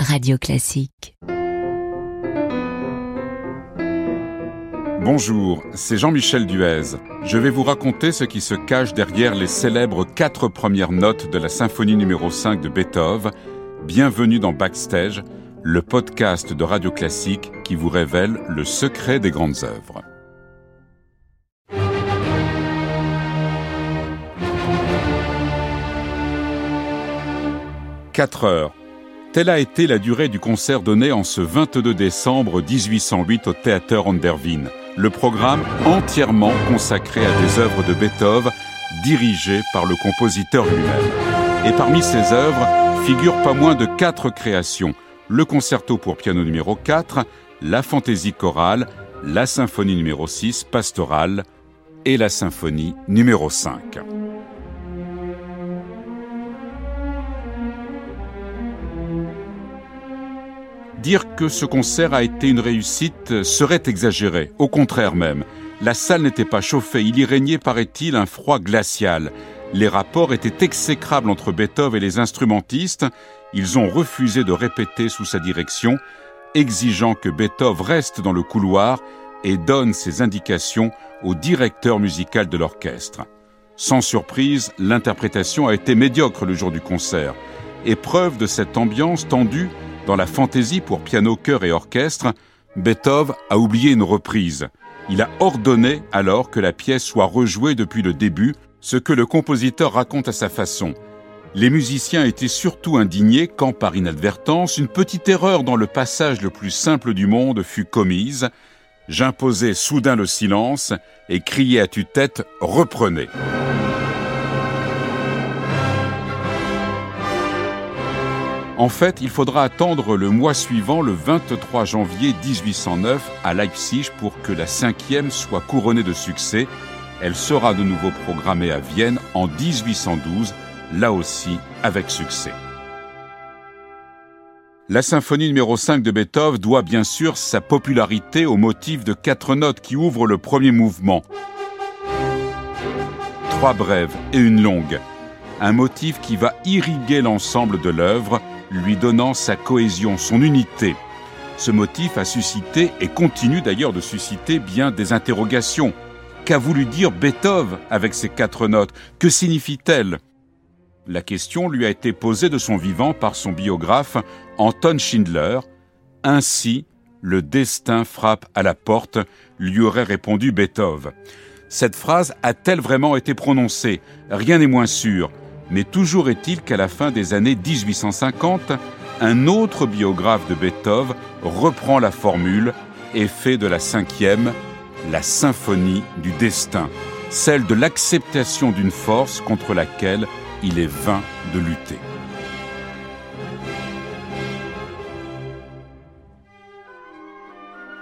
Radio Classique. Bonjour, c'est Jean-Michel Duez. Je vais vous raconter ce qui se cache derrière les célèbres quatre premières notes de la symphonie numéro 5 de Beethoven. Bienvenue dans Backstage, le podcast de Radio Classique qui vous révèle le secret des grandes œuvres. 4 heures. Telle a été la durée du concert donné en ce 22 décembre 1808 au Théâtre Anderwien. Le programme entièrement consacré à des œuvres de Beethoven dirigées par le compositeur lui-même. Et parmi ces œuvres figurent pas moins de quatre créations. Le concerto pour piano numéro 4, la fantaisie chorale, la symphonie numéro 6, pastorale, et la symphonie numéro 5. Dire que ce concert a été une réussite serait exagéré, au contraire même. La salle n'était pas chauffée, il y régnait, paraît-il, un froid glacial. Les rapports étaient exécrables entre Beethoven et les instrumentistes. Ils ont refusé de répéter sous sa direction, exigeant que Beethoven reste dans le couloir et donne ses indications au directeur musical de l'orchestre. Sans surprise, l'interprétation a été médiocre le jour du concert. Épreuve de cette ambiance tendue, dans la fantaisie pour piano, chœur et orchestre, Beethoven a oublié une reprise. Il a ordonné alors que la pièce soit rejouée depuis le début, ce que le compositeur raconte à sa façon. Les musiciens étaient surtout indignés quand, par inadvertance, une petite erreur dans le passage le plus simple du monde fut commise. J'imposai soudain le silence et criai à tue-tête Reprenez. En fait, il faudra attendre le mois suivant, le 23 janvier 1809, à Leipzig pour que la cinquième soit couronnée de succès. Elle sera de nouveau programmée à Vienne en 1812, là aussi avec succès. La symphonie numéro 5 de Beethoven doit bien sûr sa popularité au motif de quatre notes qui ouvrent le premier mouvement. Trois brèves et une longue. Un motif qui va irriguer l'ensemble de l'œuvre lui donnant sa cohésion, son unité. Ce motif a suscité et continue d'ailleurs de susciter bien des interrogations. Qu'a voulu dire Beethoven avec ces quatre notes? Que signifie-t-elle? La question lui a été posée de son vivant par son biographe Anton Schindler. Ainsi, le destin frappe à la porte, lui aurait répondu Beethoven. Cette phrase a-t-elle vraiment été prononcée? Rien n'est moins sûr. Mais toujours est-il qu'à la fin des années 1850, un autre biographe de Beethoven reprend la formule et fait de la cinquième la symphonie du destin, celle de l'acceptation d'une force contre laquelle il est vain de lutter.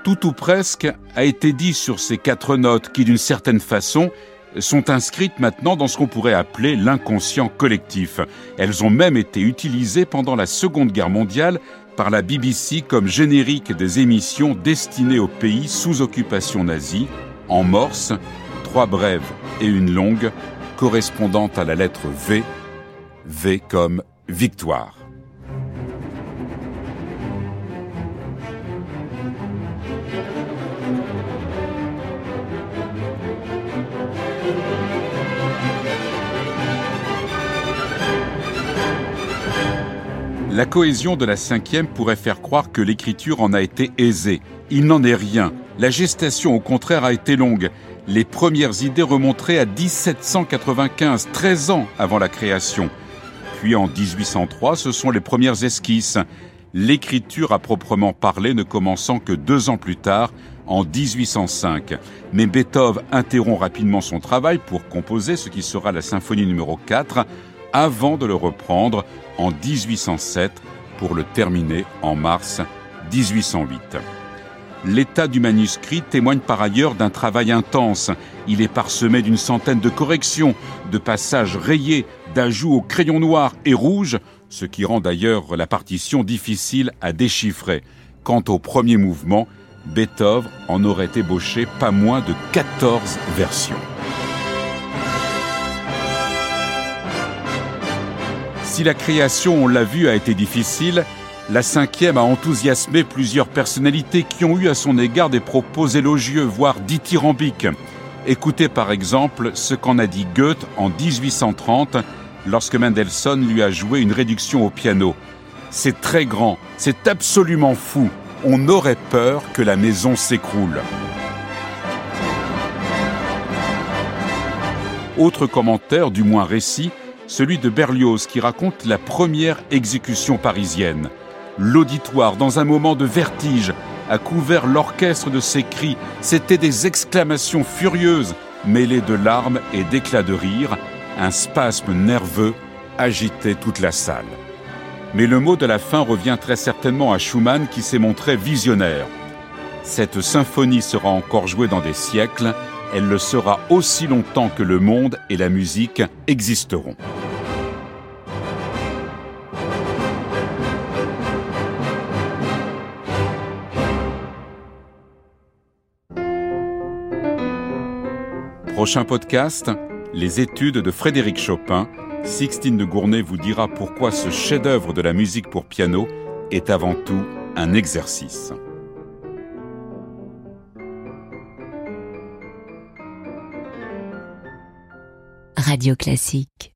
Tout ou presque a été dit sur ces quatre notes qui, d'une certaine façon, sont inscrites maintenant dans ce qu'on pourrait appeler l'inconscient collectif. Elles ont même été utilisées pendant la Seconde Guerre mondiale par la BBC comme générique des émissions destinées aux pays sous occupation nazie, en morse, trois brèves et une longue, correspondant à la lettre V, V comme victoire. La cohésion de la cinquième pourrait faire croire que l'écriture en a été aisée. Il n'en est rien. La gestation, au contraire, a été longue. Les premières idées remonteraient à 1795, 13 ans avant la création. Puis en 1803, ce sont les premières esquisses. L'écriture à proprement parler ne commençant que deux ans plus tard, en 1805. Mais Beethoven interrompt rapidement son travail pour composer ce qui sera la symphonie numéro 4 avant de le reprendre en 1807 pour le terminer en mars 1808. L'état du manuscrit témoigne par ailleurs d'un travail intense. Il est parsemé d'une centaine de corrections, de passages rayés, d'ajouts au crayon noir et rouge, ce qui rend d'ailleurs la partition difficile à déchiffrer. Quant au premier mouvement, Beethoven en aurait ébauché pas moins de 14 versions. Si la création, on l'a vu, a été difficile, La cinquième a enthousiasmé plusieurs personnalités qui ont eu à son égard des propos élogieux, voire dithyrambiques. Écoutez par exemple ce qu'en a dit Goethe en 1830 lorsque Mendelssohn lui a joué une réduction au piano. C'est très grand, c'est absolument fou. On aurait peur que la maison s'écroule. Autre commentaire, du moins récit, celui de Berlioz qui raconte la première exécution parisienne. L'auditoire, dans un moment de vertige, a couvert l'orchestre de ses cris. C'étaient des exclamations furieuses, mêlées de larmes et d'éclats de rire. Un spasme nerveux agitait toute la salle. Mais le mot de la fin revient très certainement à Schumann qui s'est montré visionnaire. Cette symphonie sera encore jouée dans des siècles, elle le sera aussi longtemps que le monde et la musique existeront. Prochain podcast, les études de Frédéric Chopin. Sixtine de Gournay vous dira pourquoi ce chef-d'œuvre de la musique pour piano est avant tout un exercice. Radio Classique